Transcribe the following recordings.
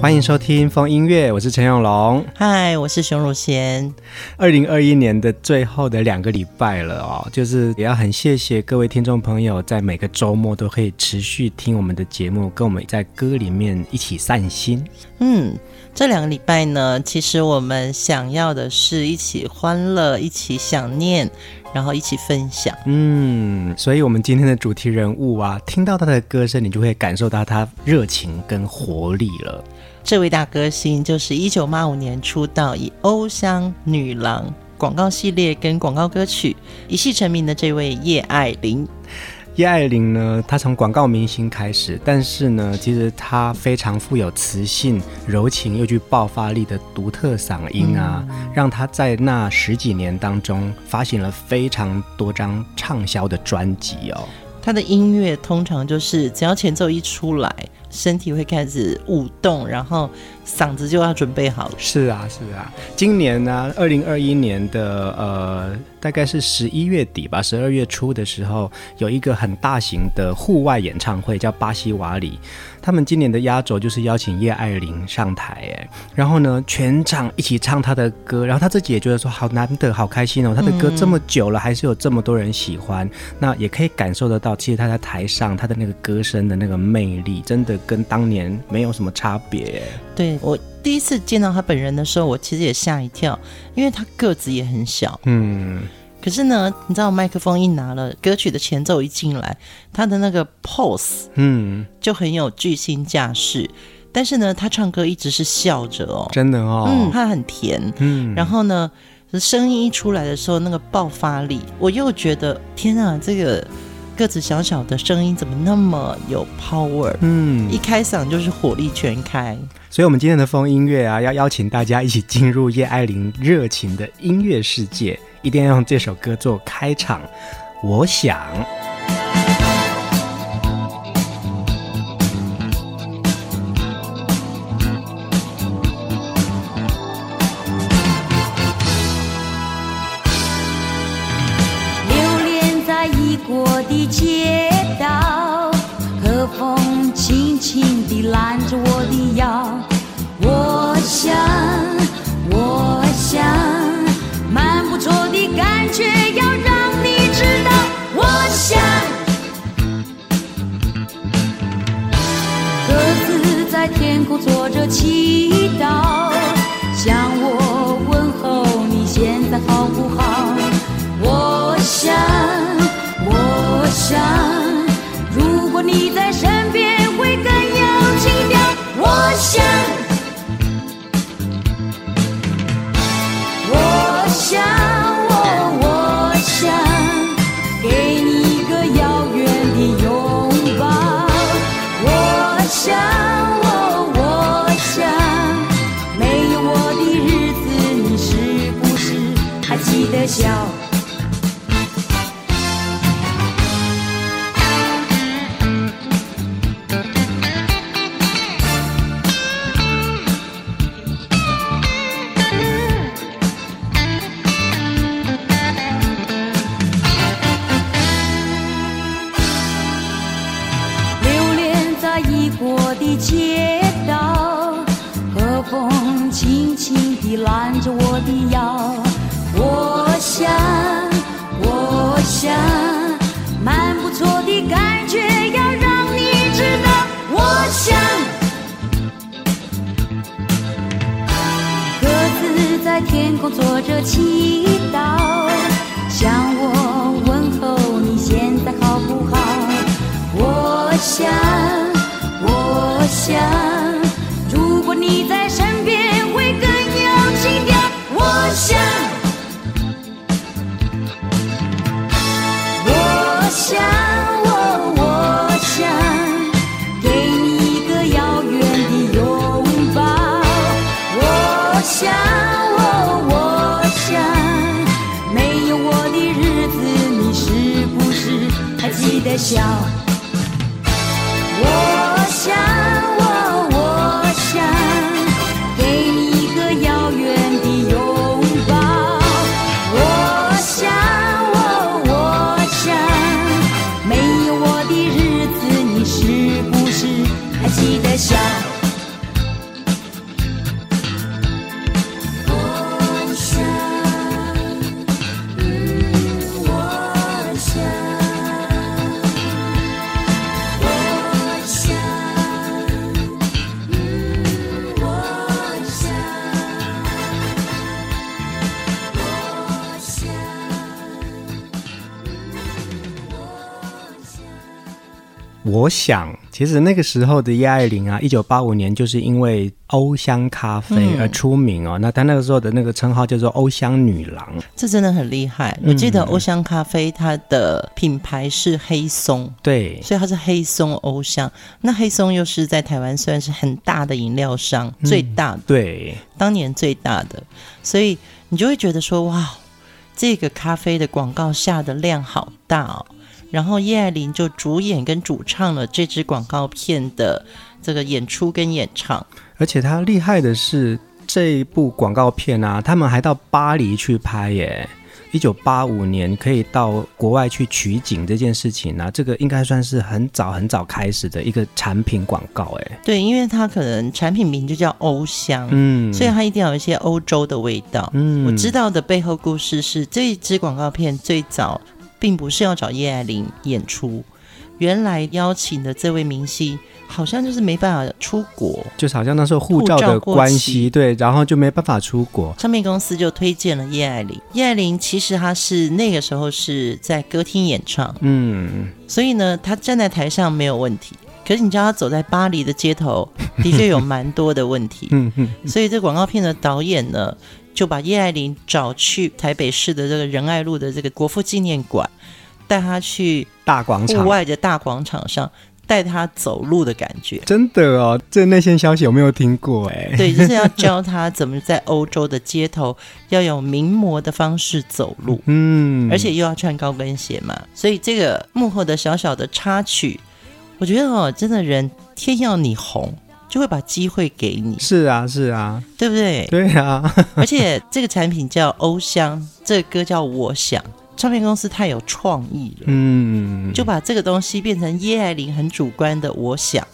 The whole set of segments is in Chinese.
欢迎收听风音乐，我是陈永龙。嗨，我是熊汝贤。二零二一年的最后的两个礼拜了哦，就是也要很谢谢各位听众朋友，在每个周末都可以持续听我们的节目，跟我们在歌里面一起散心。嗯，这两个礼拜呢，其实我们想要的是一起欢乐，一起想念。然后一起分享，嗯，所以，我们今天的主题人物啊，听到他的歌声，你就会感受到他热情跟活力了。这位大歌星就是一九八五年出道，以《欧香女郎》广告系列跟广告歌曲一系成名的这位叶爱玲。叶爱玲呢，她从广告明星开始，但是呢，其实她非常富有磁性、柔情又具爆发力的独特嗓音啊，嗯、让她在那十几年当中发行了非常多张畅销的专辑哦。她的音乐通常就是只要前奏一出来，身体会开始舞动，然后嗓子就要准备好了。是啊，是啊，今年呢，二零二一年的呃。大概是十一月底吧，十二月初的时候，有一个很大型的户外演唱会，叫巴西瓦里。他们今年的压轴就是邀请叶爱玲上台，哎，然后呢，全场一起唱她的歌，然后她自己也觉得说好难得，好开心哦。她的歌这么久了，还是有这么多人喜欢，嗯、那也可以感受得到，其实她在台上，她的那个歌声的那个魅力，真的跟当年没有什么差别。对，我第一次见到他本人的时候，我其实也吓一跳，因为他个子也很小，嗯。可是呢，你知道麦克风一拿了，歌曲的前奏一进来，他的那个 pose，嗯，就很有巨星架势。但是呢，他唱歌一直是笑着哦，真的哦，嗯，他很甜，嗯。然后呢，声音一出来的时候，那个爆发力，我又觉得天啊，这个个子小小的声音怎么那么有 power？嗯，一开嗓就是火力全开。所以，我们今天的风音乐啊，要邀请大家一起进入叶爱玲热情的音乐世界。一定要用这首歌做开场，我想。揽着我的腰，我想，我想。笑。我想，其实那个时候的叶爱玲啊，一九八五年就是因为欧香咖啡而出名哦。嗯、那她那个时候的那个称号叫做欧香女郎，这真的很厉害。我记得欧香咖啡它的品牌是黑松，对，所以它是黑松欧香。那黑松又是在台湾算是很大的饮料商，嗯、最大的，对，当年最大的，所以你就会觉得说，哇，这个咖啡的广告下的量好大哦。然后叶爱玲就主演跟主唱了这支广告片的这个演出跟演唱，而且她厉害的是这一部广告片啊，他们还到巴黎去拍耶。一九八五年可以到国外去取景这件事情呢、啊，这个应该算是很早很早开始的一个产品广告哎。对，因为它可能产品名就叫欧香，嗯，所以它一定要有一些欧洲的味道。嗯，我知道的背后故事是这一支广告片最早。并不是要找叶爱玲演出，原来邀请的这位明星好像就是没办法出国，就是好像那时候护照的关系，对，然后就没办法出国。唱片公司就推荐了叶爱玲。叶爱玲其实她是那个时候是在歌厅演唱，嗯，所以呢，她站在台上没有问题。可是你知道她走在巴黎的街头，的确有蛮多的问题。嗯嗯，所以这广告片的导演呢，就把叶爱玲找去台北市的这个仁爱路的这个国父纪念馆，带她去大广场，户外的大广场上，带她走路的感觉。真的哦，这内线消息有没有听过？哎，对，就是要教她怎么在欧洲的街头要用名模的方式走路。嗯，而且又要穿高跟鞋嘛，所以这个幕后的小小的插曲，我觉得哦，真的人天要你红。就会把机会给你，是啊，是啊，对不对？对啊，而且这个产品叫欧香，这个歌叫我想，唱片公司太有创意了，嗯，就把这个东西变成叶爱玲很主观的我想。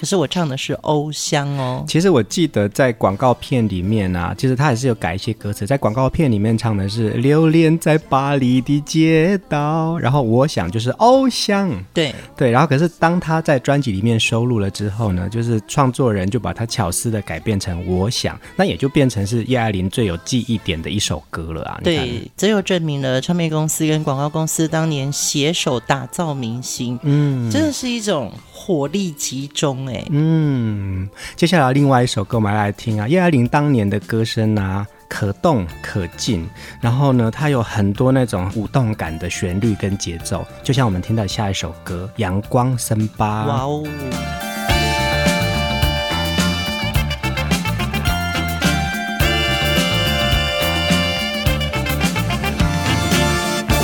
可是我唱的是欧香哦。其实我记得在广告片里面啊，其实他也是有改一些歌词。在广告片里面唱的是流连在巴黎的街道，然后我想就是欧香。对对，然后可是当他在专辑里面收录了之后呢，就是创作人就把他巧思的改变成我想，那也就变成是叶爱玲最有记忆点的一首歌了啊。对，这又证明了唱片公司跟广告公司当年携手打造明星，嗯，真的是一种。火力集中，哎，嗯，接下来另外一首歌我们来，听啊，叶爱玲当年的歌声啊，可动可静，然后呢，它有很多那种舞动感的旋律跟节奏，就像我们听到下一首歌《阳光森巴》。哇哦！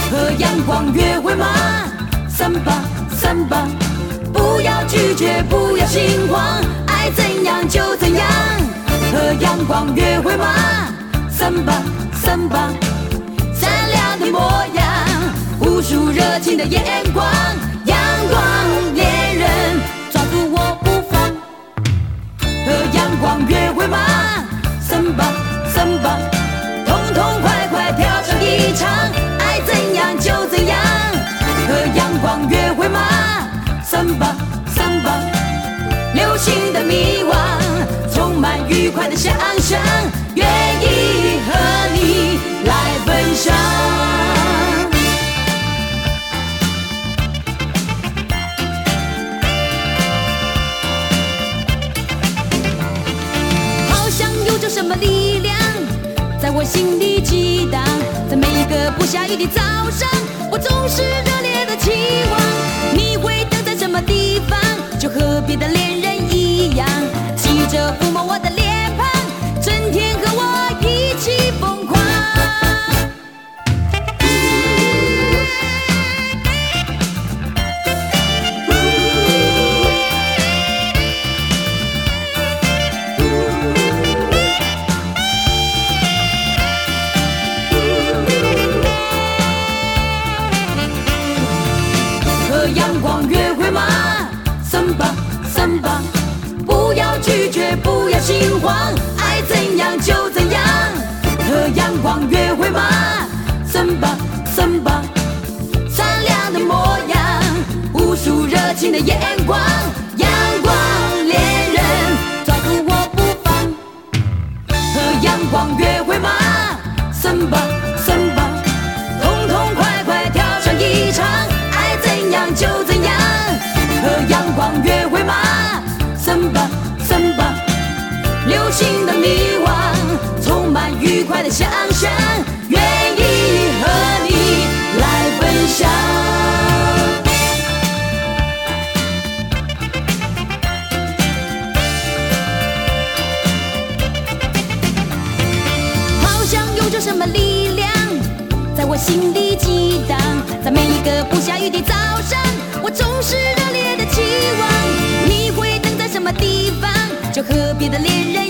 和阳光约会吗？森巴，森巴。不要拒绝，不要心慌，爱怎样就怎样。和阳光约会吗？三八三八，闪亮的模样，无数热情的眼光，阳光想象，愿意和你来分享。好像有着什么力量，在我心里激荡，在每一个不下雨的早上，我总是热烈的期望。阳光约会吗？森巴森巴，不要拒绝，不要心慌。迷惘，充满愉快的想象，愿意和你来分享。好像有着什么力量在我心里激荡，在每一个不下雨的早上，我总是热烈的期望你会等在什么地方。就和别的恋人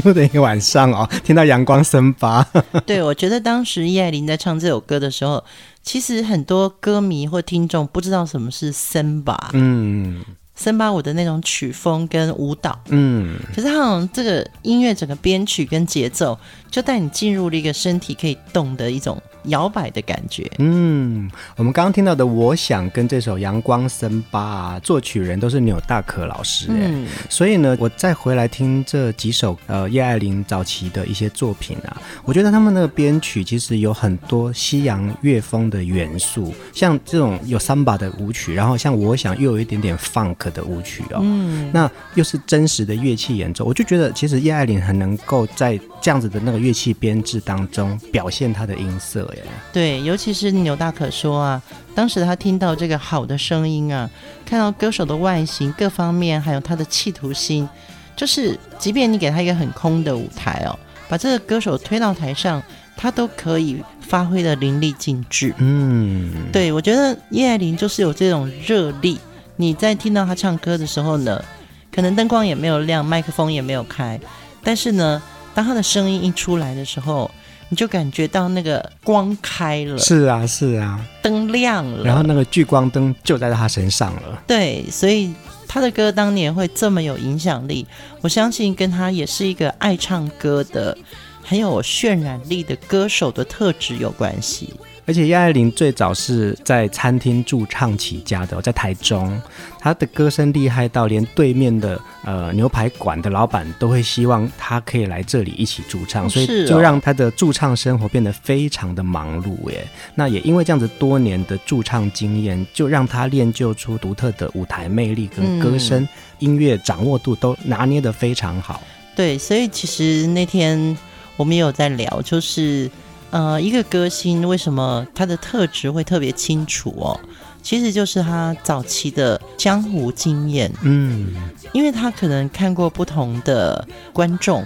还有 feel 的一个晚上哦，听到阳光森巴。对，我觉得当时叶爱玲在唱这首歌的时候，其实很多歌迷或听众不知道什么是森巴。嗯。森巴舞的那种曲风跟舞蹈，嗯，可是他好像这个音乐整个编曲跟节奏，就带你进入了一个身体可以动的一种摇摆的感觉。嗯，我们刚刚听到的《我想》跟这首《阳光森巴》啊，作曲人都是纽大可老师，嗯，所以呢，我再回来听这几首呃叶爱玲早期的一些作品啊，我觉得他们那个编曲其实有很多西洋乐风的元素，像这种有森巴的舞曲，然后像《我想》又有一点点 funk。的舞曲哦，嗯，那又是真实的乐器演奏，我就觉得其实叶爱玲很能够在这样子的那个乐器编制当中表现他的音色耶。对，尤其是牛大可说啊，当时他听到这个好的声音啊，看到歌手的外形各方面，还有他的企图心，就是即便你给他一个很空的舞台哦，把这个歌手推到台上，他都可以发挥的淋漓尽致。嗯，对，我觉得叶爱玲就是有这种热力。你在听到他唱歌的时候呢，可能灯光也没有亮，麦克风也没有开，但是呢，当他的声音一出来的时候，你就感觉到那个光开了。是啊，是啊，灯亮了，然后那个聚光灯就在他身上了。对，所以他的歌当年会这么有影响力，我相信跟他也是一个爱唱歌的、很有渲染力的歌手的特质有关系。而且叶爱玲最早是在餐厅驻唱起家的，在台中，她的歌声厉害到连对面的呃牛排馆的老板都会希望她可以来这里一起驻唱，所以就让她的驻唱生活变得非常的忙碌耶。那也因为这样子多年的驻唱经验，就让她练就出独特的舞台魅力跟歌声，音乐掌握度都拿捏得非常好。对，所以其实那天我们也有在聊，就是。呃，一个歌星为什么他的特质会特别清楚哦？其实就是他早期的江湖经验。嗯，因为他可能看过不同的观众，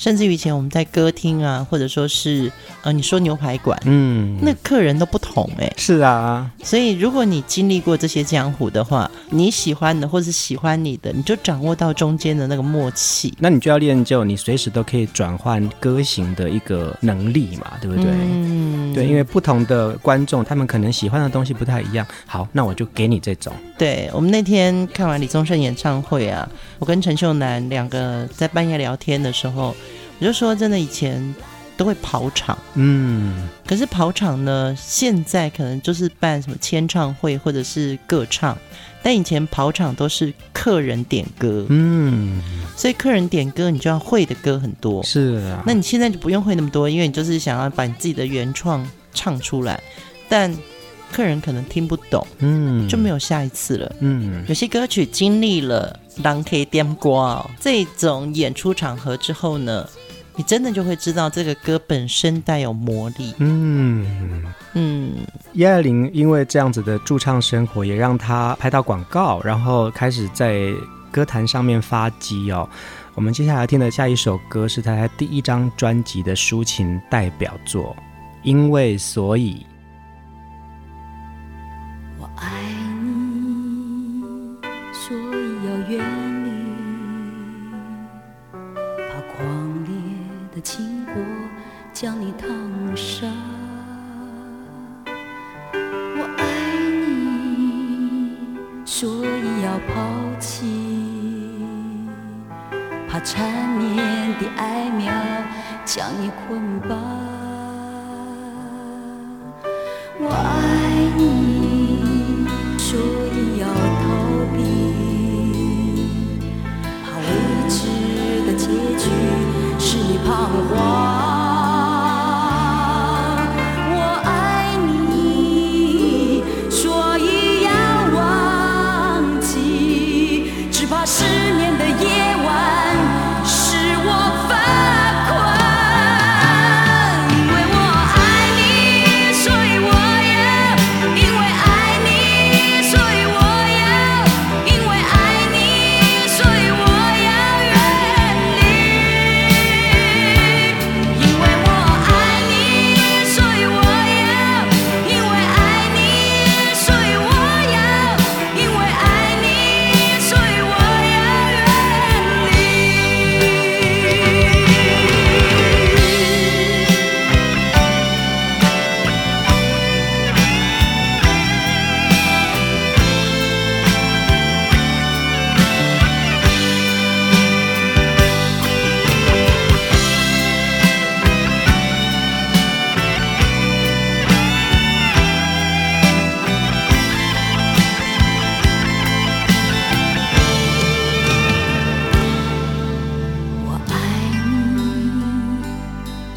甚至于以前我们在歌厅啊，或者说是呃，你说牛排馆，嗯，那客人都不同哎、欸，是啊，所以如果你经历过这些江湖的话，你喜欢的或是喜欢你的，你就掌握到中间的那个默契，那你就要练就你随时都可以转换歌型的一个能力嘛，对不对？嗯，对，因为不同的观众他们可能喜欢的东西不太一样。好，那我就给你这种。对，我们那天看完李宗盛演唱会啊，我跟陈秀楠两个在半夜聊天的时候。我就说，真的，以前都会跑场，嗯，可是跑场呢，现在可能就是办什么签唱会或者是歌唱，但以前跑场都是客人点歌，嗯，所以客人点歌，你就要会的歌很多，是啊，那你现在就不用会那么多，因为你就是想要把你自己的原创唱出来，但客人可能听不懂，嗯，就没有下一次了，嗯，有些歌曲经历了人客点歌这种演出场合之后呢，你真的就会知道这个歌本身带有魔力。嗯嗯，叶爱玲因为这样子的驻唱生活，也让她拍到广告，然后开始在歌坛上面发迹哦。我们接下来听的下一首歌是她第一张专辑的抒情代表作，《因为所以》。我爱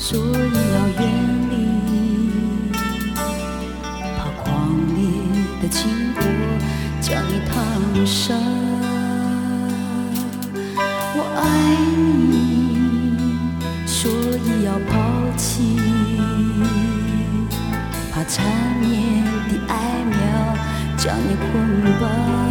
所以要远离，怕狂烈的经过将你烫伤。我爱你，所以要抛弃，怕缠绵的爱苗将你捆绑。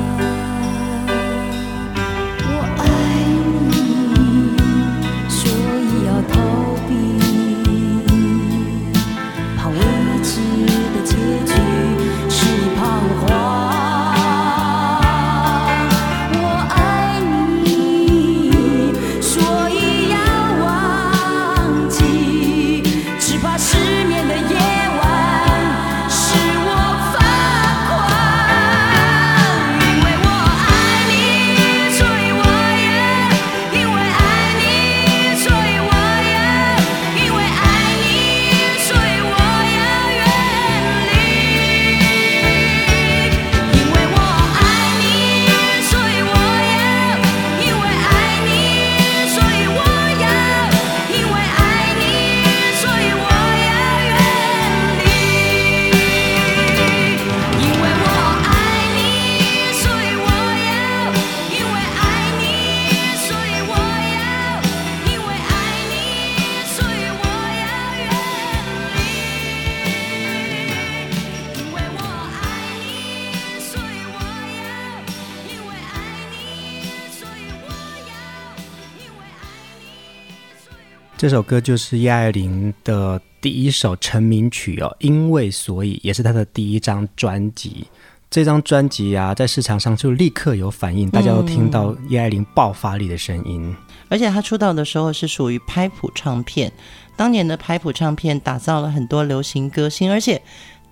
这首歌就是叶爱玲的第一首成名曲哦，因为所以也是她的第一张专辑。这张专辑啊，在市场上就立刻有反应，大家都听到叶爱玲爆发力的声音。嗯，而且她出道的时候是属于拍谱唱片，当年的拍谱唱片打造了很多流行歌星，而且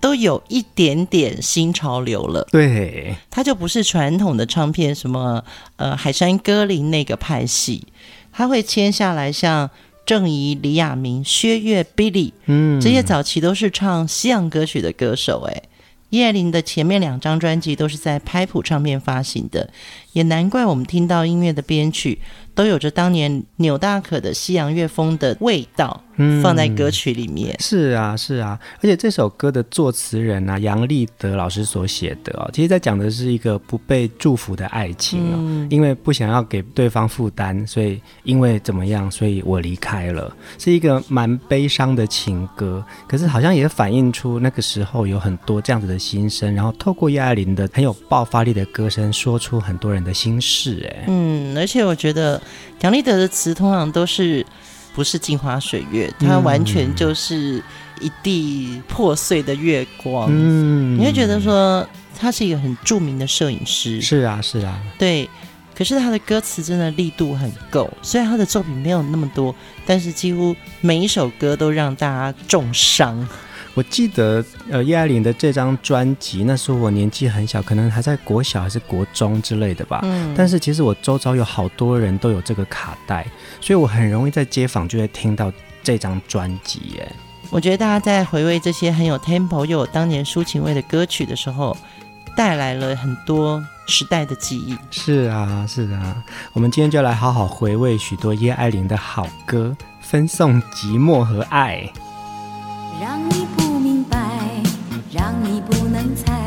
都有一点点新潮流了。对，它就不是传统的唱片，什么呃海山歌林那个派系，她会签下来像郑怡、李亚明、薛岳、Billy，嗯，这些早期都是唱西洋歌曲的歌手，哎。叶爱玲的前面两张专辑都是在拍谱唱片发行的，也难怪我们听到音乐的编曲都有着当年纽大可的西洋乐风的味道。放在歌曲里面。嗯，是啊，是啊，而且这首歌的作词人啊，杨立德老师所写的哦，其实在讲的是一个不被祝福的爱情哦，嗯，因为不想要给对方负担，所以因为怎么样，所以我离开了，是一个蛮悲伤的情歌，可是好像也反映出那个时候有很多这样子的心声，然后透过叶爱玲的很有爆发力的歌声，说出很多人的心事，哎，嗯，而且我觉得杨立德的词通常都是。不是镜花水月，它完全就是一地破碎的月光。嗯，你会觉得说他是一个很著名的摄影师。是啊，是啊，对。可是他的歌词真的力度很够，虽然他的作品没有那么多，但是几乎每一首歌都让大家重伤。我记得，呃，叶爱玲的这张专辑，那时候我年纪很小，可能还在国小还是国中之类的吧。嗯。但是其实我周遭有好多人都有这个卡带，所以我很容易在街坊就会听到这张专辑。耶，我觉得大家在回味这些很有 tempo 又有当年抒情味的歌曲的时候，带来了很多时代的记忆。是啊，是啊。我们今天就来好好回味许多叶爱玲的好歌，分送寂寞和爱。让你不明白，让你不能猜，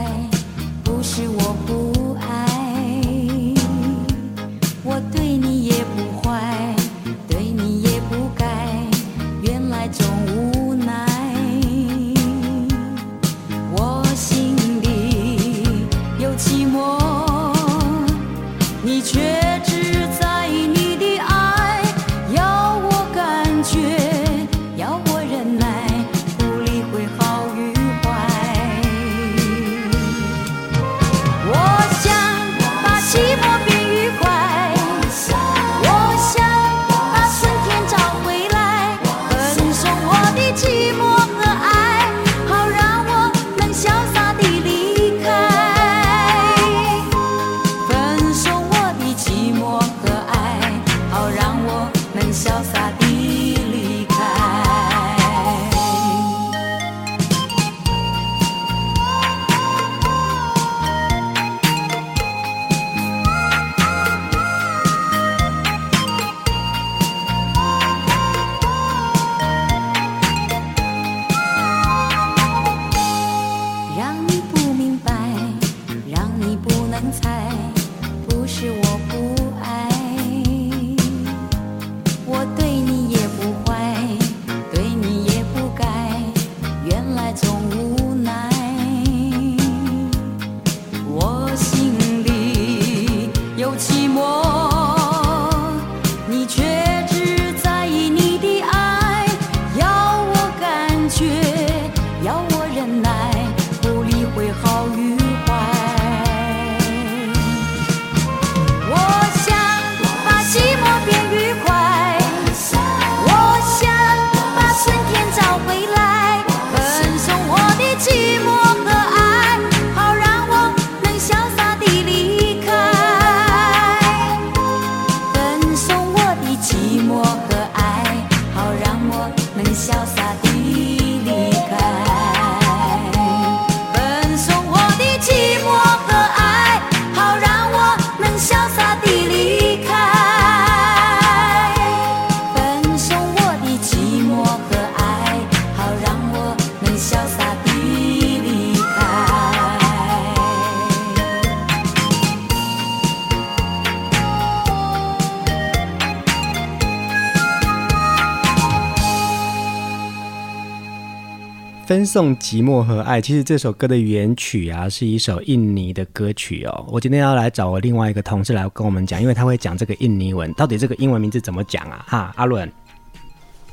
分送寂寞和爱，其实这首歌的原曲啊，是一首印尼的歌曲哦。我今天要来找我另外一个同事来跟我们讲，因为他会讲这个印尼文，到底这个英文名字怎么讲啊？哈，阿伦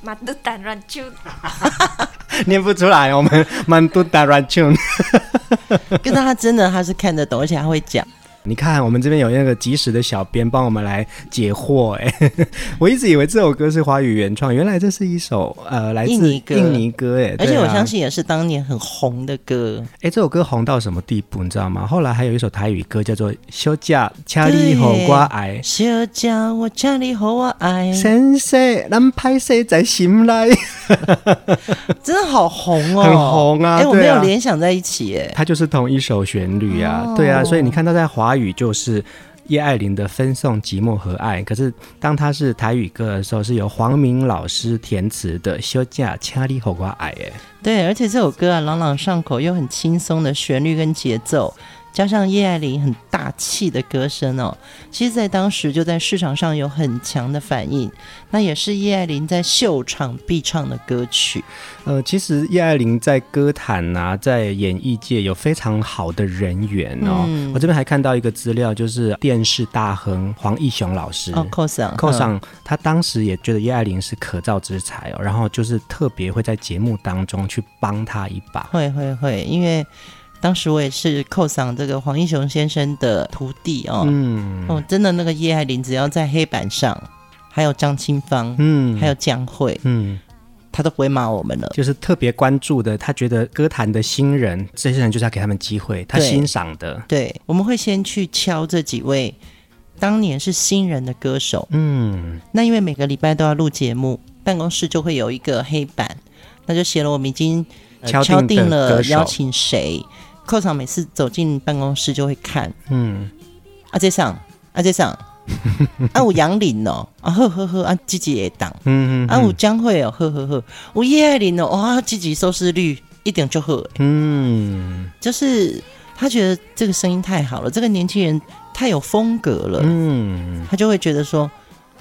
满都打软球，念不出来，我们 满都打软球。跟他真的他是看得懂，而且他会讲。你看，我们这边有那个及时的小编帮我们来解惑。哎，我一直以为这首歌是华语原创，原来这是一首呃来自印尼歌。印尼歌，哎，而且我相信也是当年很红的歌。哎，这首歌红到什么地步，你知道吗？后来还有一首台语歌叫做《休假恰里和我爱》，休假我恰里和我爱，先生咱拍摄在心内，真的好红哦，很红啊！哎，我没有联想在一起，哎，它就是同一首旋律啊，哦、对啊，所以你看到在华。华语就是叶爱玲的《分送寂寞和爱》，可是当他是台语歌的时候，是由黄明老师填词的《休假千里火瓜爱》哎，对，而且这首歌啊，朗朗上口又很轻松的旋律跟节奏。加上叶爱玲很大气的歌声哦，其实，在当时就在市场上有很强的反应。那也是叶爱玲在秀场必唱的歌曲。呃，其实叶爱玲在歌坛啊，在演艺界有非常好的人缘哦。嗯、我这边还看到一个资料，就是电视大亨黄义雄老师哦，扣上扣上，他当时也觉得叶爱玲是可造之才哦，然后就是特别会在节目当中去帮他一把。会会会，因为。当时我也是扣上这个黄英雄先生的徒弟哦，嗯，哦，真的那个叶爱玲只要在黑板上，还有张清芳，嗯，还有江蕙，嗯，他都不会骂我们了，就是特别关注的，他觉得歌坛的新人，这些人就是要给他们机会，他欣赏的，对，对，我们会先去敲这几位当年是新人的歌手，嗯，那因为每个礼拜都要录节目，办公室就会有一个黑板，那就写了我们已经、呃、敲定了邀请谁。课长每次走进办公室就会看，嗯，阿杰上，阿杰上，啊，有杨林哦，啊呵呵呵，啊积极也当，嗯嗯，啊有江蕙哦，呵呵呵，有叶爱玲哦，哇，积极收视率一点就好，嗯，就是他觉得这个声音太好了，这个年轻人太有风格了，嗯，他就会觉得说，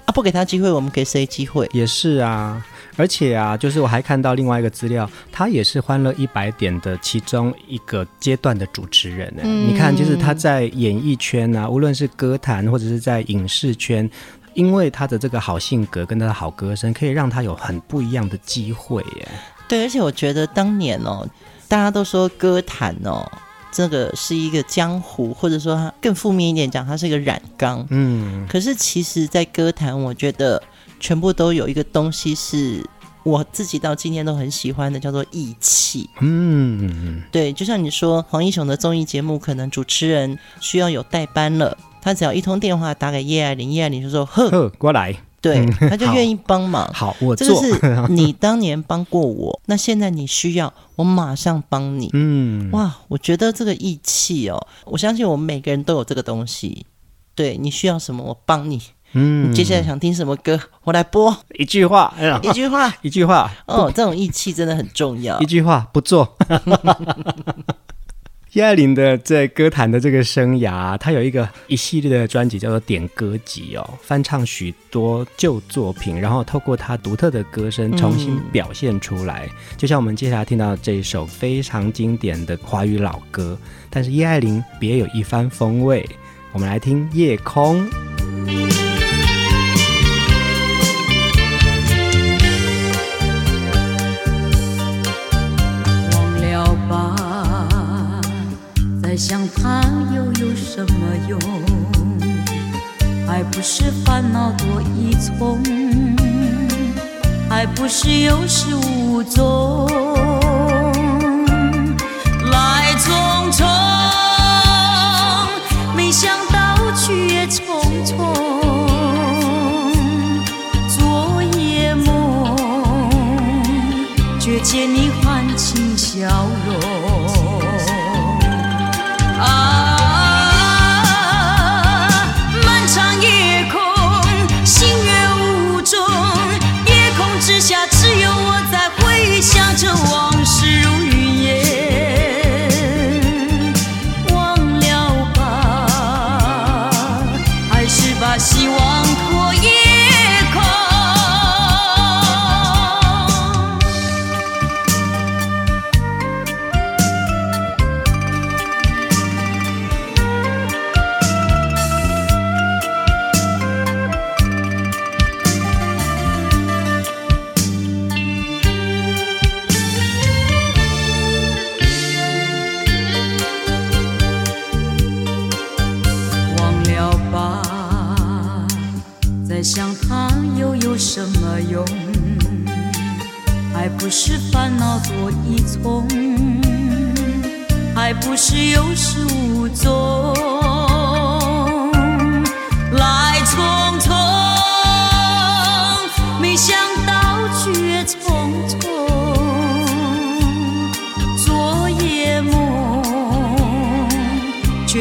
啊，不给他机会，我们给谁机会？也是啊。而且啊，就是我还看到另外一个资料，他也是《欢乐一百点》的其中一个阶段的主持人呢。嗯、你看，就是他在演艺圈啊，无论是歌坛或者是在影视圈，因为他的这个好性格跟他的好歌声，可以让他有很不一样的机会耶。对，而且我觉得当年哦，大家都说歌坛哦，这个是一个江湖，或者说他更负面一点讲，它是一个染缸。嗯，可是其实，在歌坛，我觉得。全部都有一个东西是我自己到今天都很喜欢的，叫做义气。嗯，对，就像你说黄英雄的综艺节目，可能主持人需要有代班了，他只要一通电话打给叶爱玲，叶爱玲就说：“呵，呵，过来。”对，他就愿意帮忙。好，我做。这个是你当年帮过我，那现在你需要，我马上帮你。嗯，哇，我觉得这个义气哦，我相信我们每个人都有这个东西。对，你需要什么，我帮你。嗯，你接下来想听什么歌？我来播一句话，一句话，一句话。哦，这种义气真的很重要。一句话不做。叶爱玲的在歌坛的这个生涯，她有一个一系列的专辑叫做《点歌集》哦，翻唱许多旧作品，然后透过她独特的歌声重新表现出来。嗯、就像我们接下来听到这一首非常经典的华语老歌，但是叶爱玲别有一番风味。我们来听《夜空》。想他又有什么用？还不是烦恼多一重，还不是有始无终，来匆匆，没想到去也匆匆，昨夜梦，却见你含情笑容。吧再想他又有什么用？还不是烦恼多一重还不是有始无终。来错。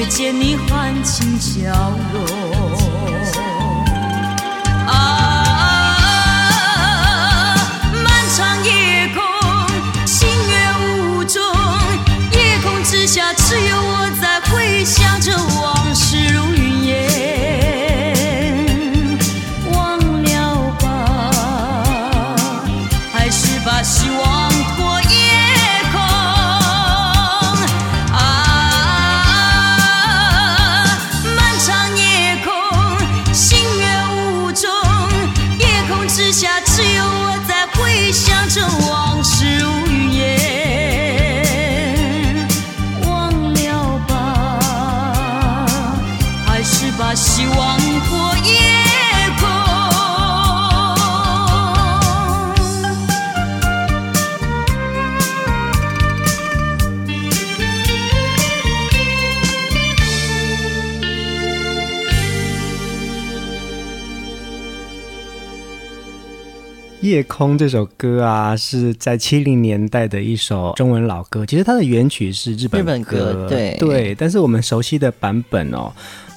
见你含情笑容，啊，漫长夜空，星月无踪，夜空之下，只有我在回想着我。这首歌啊，是在七零年代的一首中文老歌。其实它的原曲是日本歌，日本歌对对。但是我们熟悉的版本哦，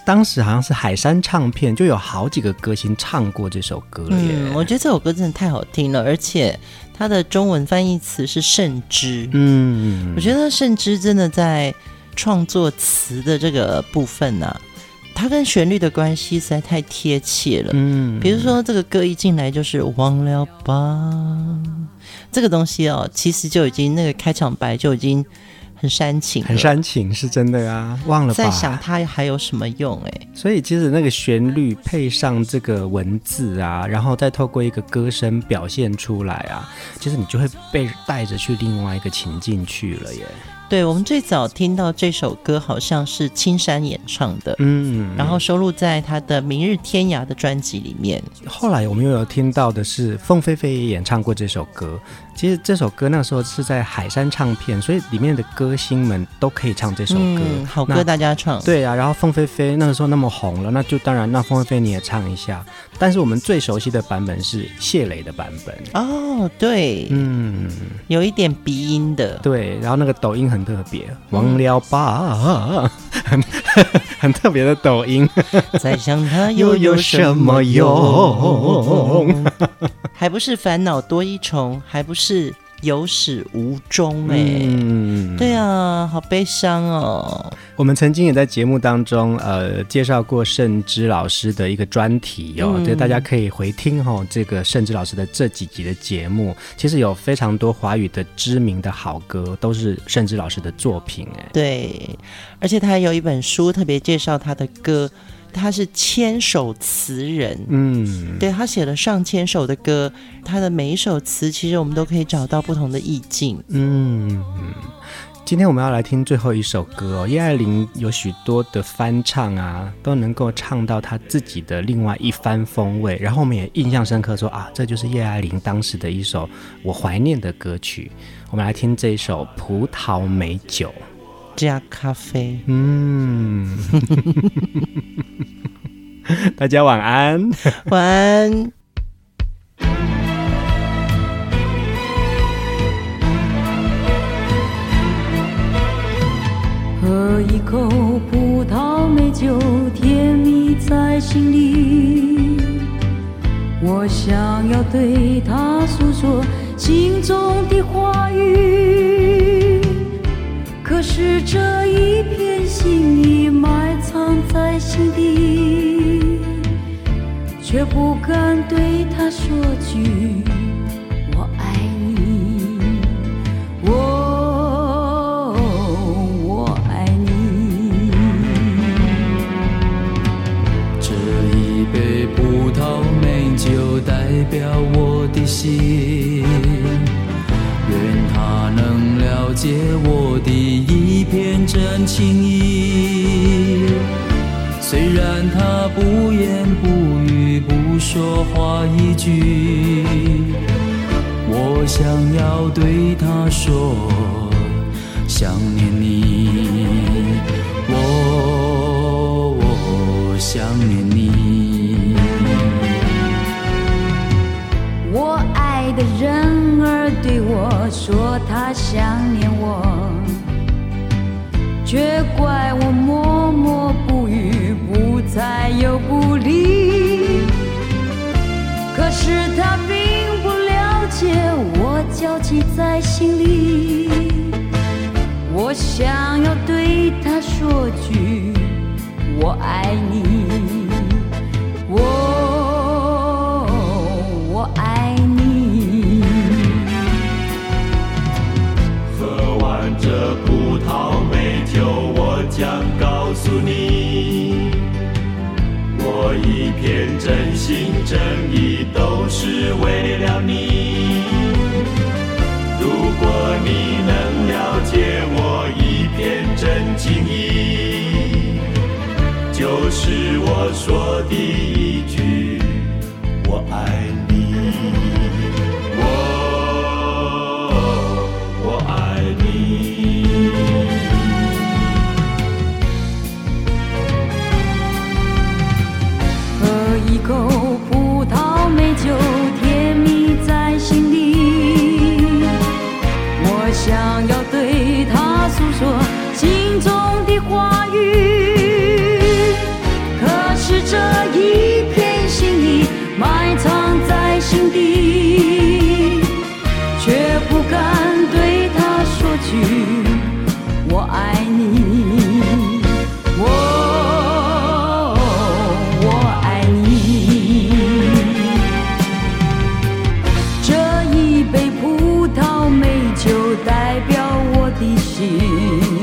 当时好像是海山唱片就有好几个歌星唱过这首歌。嗯，我觉得这首歌真的太好听了，而且它的中文翻译词是圣之。嗯，我觉得圣之真的在创作词的这个部分呢、啊。它跟旋律的关系实在太贴切了。嗯，比如说这个歌一进来就是忘了吧，这个东西哦，其实就已经那个开场白就已经很煽情，很煽情，是真的啊。忘了吧，在想它还有什么用？哎，所以其实那个旋律配上这个文字啊，然后再透过一个歌声表现出来啊，其实你就会被带着去另外一个情境去了耶。对，我们最早听到这首歌好像是青山演唱的，嗯，然后收录在他的《明日天涯》的专辑里面。后来我们又有听到的是凤飞飞也演唱过这首歌。其实这首歌那时候是在海山唱片，所以里面的歌星们都可以唱这首歌。嗯、好歌大家唱。对啊，然后凤飞飞那个时候那么红了，那就当然那凤飞飞你也唱一下。但是我们最熟悉的版本是谢磊的版本。哦，对，嗯，有一点鼻音的。对，然后那个抖音很特别，忘了吧，很 很特别的抖音。再想他又有什么用？还不是烦恼多一重，还不是有始无终哎、欸，嗯，对啊，好悲伤哦。我们曾经也在节目当中呃介绍过盛之老师的一个专题哦，对、嗯、大家可以回听哦。这个盛之老师的这几集的节目，其实有非常多华语的知名的好歌，都是盛之老师的作品哎。对，而且他还有一本书特别介绍他的歌。他是千首词人，嗯，对，他写了上千首的歌，他的每一首词其实我们都可以找到不同的意境，嗯。今天我们要来听最后一首歌哦，叶爱玲有许多的翻唱啊，都能够唱到她自己的另外一番风味。然后我们也印象深刻说，说啊，这就是叶爱玲当时的一首我怀念的歌曲。我们来听这一首《葡萄美酒》。加咖啡，嗯，大家晚安，晚安。喝一口葡萄美酒，甜蜜在心里。我想要对他诉说心中的话语。可是这一片心意埋藏在心底，却不敢对他说句我爱你，我我爱你。这一杯葡萄美酒代表我的心。一句，我想要对他说想念你，我我想念你。我爱的人儿对我说他想念我，却怪我默默不语，不再有不记在心里，我想要对他说句我爱你，我我爱你。喝完这葡萄美酒，我将告诉你，我一片真心真意都是为了你。我说的。的